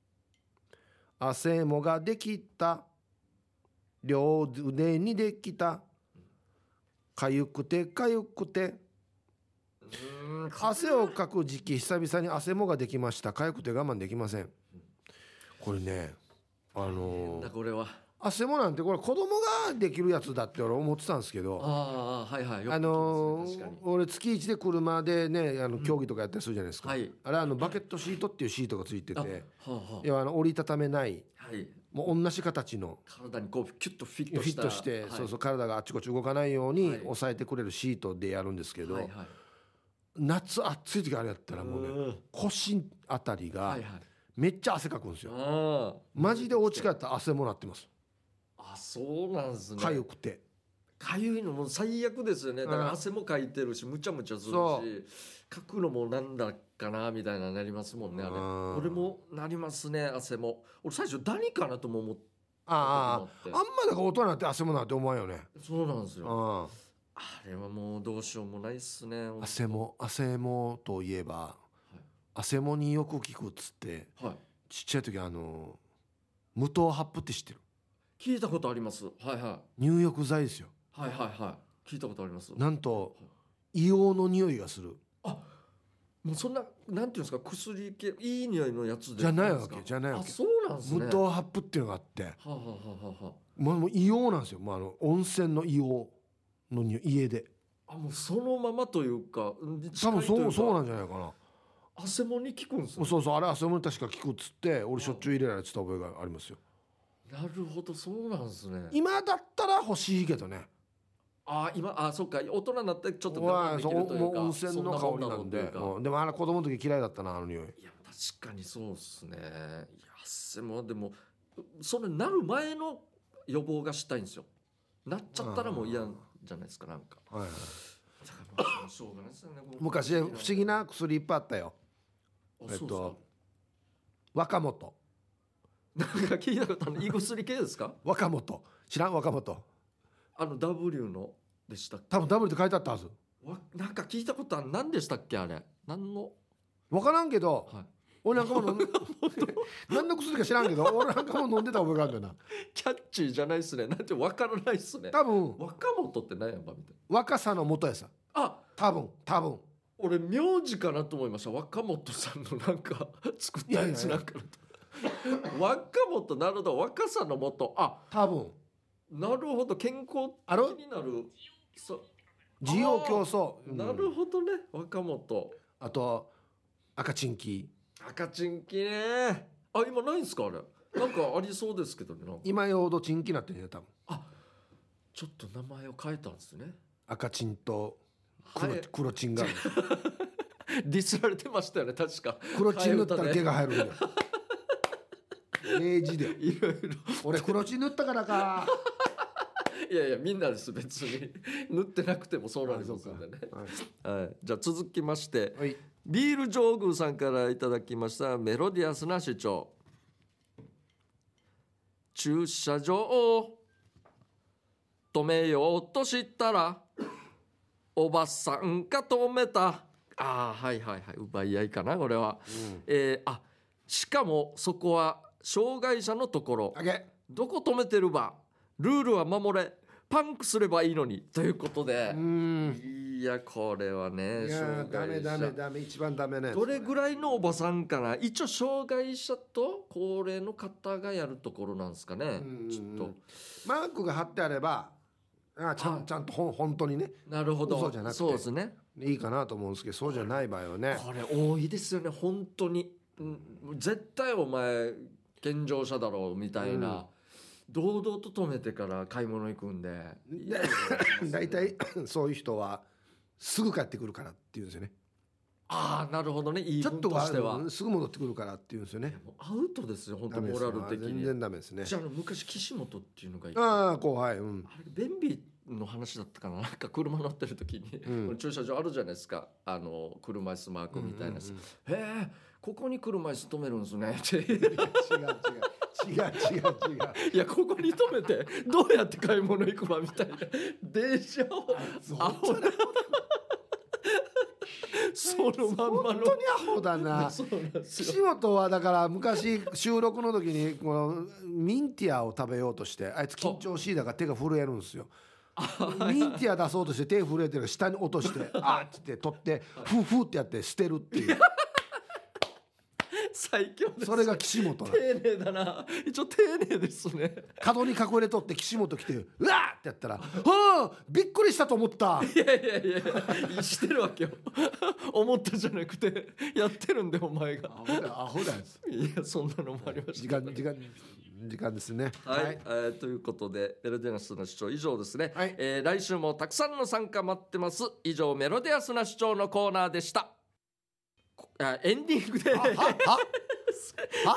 「汗もができた。両腕にできた。かゆくてかゆくて。うん。汗をかく時期久々に汗もができました。かゆくて我慢できません」これねあのーだこれは。汗もなんてこれ子供ができるやつだって俺思ってたんですけどあ俺月一で車でねあの競技とかやったりするじゃないですか、はい。あれあのバケットシートっていうシートがついててあはあの折りたためないあはい。もう同じ形の体にこうキュッとフィッフィットして、はい。そうそう体があっちこっち動かないようにはい。抑えてくれるシートでやるんですけど、はいはい。夏暑い時あれやったらもうねうん。腰あたりがはいはいめっちゃ汗かくんですよ、あマジでお家帰ったら汗もらってます。ああそうなんですね。かゆくて。かゆいのも最悪ですよね。だかうんら汗もかいてるしむちゃむちゃするそしかくのもなんだかなみたいななりますもんねあれ。うん。俺もなりますね汗も。俺最初ダニかなとも思ってあああんまだから大人になって汗もなって思わんよね。そうなんですよ。ああれはもうどうしようもないっすねあ汗も汗もといえば汗もによく聞くっつってはい。ちっちゃい時あの無糖ハップって知ってる？聞いたことあります。はいは入浴剤ですよ。いはいはいはい。聞いたことあります。なんと硫黄の匂いがする。もうそんななんていうんですか？薬系いい匂いのやつで。じゃないわけじゃないわけ。あそうなんですね。無糖ハップっていうのがあって。はあ、はあはあはもうもう硫黄なんですよ、まあ、あの温泉の硫黄の匂い家で。あ、あもうそのままというかうん多分そうそうなんんじゃないかな汗もに効くんですよそうそうあれ汗もに確か効くっつって俺しょっちゅう入れられてた覚えがありますよ。なるほどそうなんですね。今だったら欲しいけどね。あ今あそっか。大人になってちょっとわあ我慢できるというかもう温泉の香りなんで。うん。でもあれ子供の時嫌いだったなあの匂い。いや確かにそうですね。いや汗もでもそれなる前の予防がしたいんですよ。なっちゃったらもう嫌じゃないですかなんか。はいはい。だからもうしょうがないですよねもう。昔不思議な薬いっぱいあったよえっと若元。なんか聞いたことある。胃薬系ですか？若元。知らん？若元。あの W のでした多分 W って書いてあったはず。わなんか聞いたことある。何でしたっけあれ？何の？分からんけど、はい。俺なんかも飲ん 何の薬か知らんけど俺なんかも飲んでた覚えがあるんだよな。キャッチーじゃないっすね。なんてわからないっすね。多分。若本って何やばみたい若さの元やさ。なあ多分多分俺名字かなと思いました。若本さんのなんか 作ったやつなんかなと。若本なるほど若さの元。あ多分。なるほど。健康的になる。そ需要競争、うん。なるほどね。若本。あと赤チンキ赤チンキね。あ今ないんすかあれ？なんかありそうですけどね今よほどチンキなってんね多分。ちょっと名前を変えたんですね。赤チンと黒,、はい。黒チンが ディスられてましたよね確か。黒チン塗ったら毛が入るんだよ。明治で。いろいろ俺黒チン塗ったからか。いやいやみんなです別に。塗ってなくてもそうなりますんでねはい。はい、じゃあ続きましてはい。ビール上宮さんからいただきましたメロディアスな主張。駐車場を止めようとしたらおばさんが止めた。あーはいはいはい。奪い合いかなこれは、えーあしかもそこは障害者のところ。あげ。どこ止めてるば？ルールは守れ。パンクすればいいのに。ということで。う、ん。いやこれはねいやーダメダメ者ダメ。一番ダメねどれぐらいのおばさんかな？一応障害者と高齢の方がやるところなんですかね。うん。ちょっマークが貼ってあればあちゃはい。んちゃんとほん本当にね。となるほど。嘘じゃなくて。そうですね。いいかなと思うんですけどそうじゃない場合はね。これ多いですよね。本当に、うん、絶対お前健常者だろうみたいな、堂々と止めてから買い物行くんで。大体そういう人はすぐ帰ってくるからって言うんですよねああなるほどね。言い分ちょっとしては。うんすぐ戻ってくるからって言うんですよね。アウトですよ本当モラル的全に然ダメですね。じゃあ昔岸本っていうのがああ後輩うん。あれ便利の話だったかな？なんか車乗ってる時に、うん。駐車場あるじゃないですか。あの車椅子マークみたいなやつ、うんうんへえここに車椅子止めるんですねって。違う違う違う違う違う。いやここに止めてどうやって買い物行くばみたいな。電車をアホなそのまんまの。本当にアホだな。岸本はだから昔収録の時にこのミンティアを食べようとしてあいつ緊張しいだから手が震えるんですよ。ミンティア出そうとして手震えてる下に落として あーっつって取ってフーフーってやって捨てるっていう最強です。それが岸本丁寧だな。一応丁寧ですね。角に隠れとって岸本来てうわーってやったら「は あびっくりしたと思った」いやいやいやしてるわけよ思ったじゃなくてやってるんでお前がアホだアホだいやそんなのもありまし時た間時間時間ですねはい、えーということでメロディアスな主張以上ですね、はいえー来週もたくさんの参加待ってます以上メロディアスな主張のコーナーでしたこあエンディングで。はは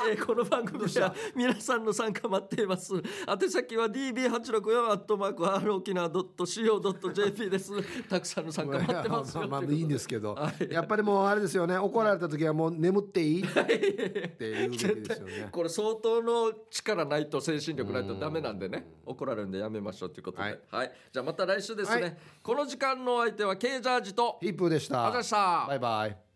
えーこの番組では皆さんの参加待っています。宛先は db864 アットマーク r 沖縄 .co.jp です。たくさんの参加待ってますよ。まあまあいいんですけど、はい。やっぱりもうあれですよね。怒られた時はもう眠っていい？って言うですよね。これ相当の力ないと精神力ないとダメなんでね。怒られるんでやめましょうということで、ははい。いじゃあまた来週ですね、はい。この時間のお相手は K ジャージとヒップーでした。した。バイバイ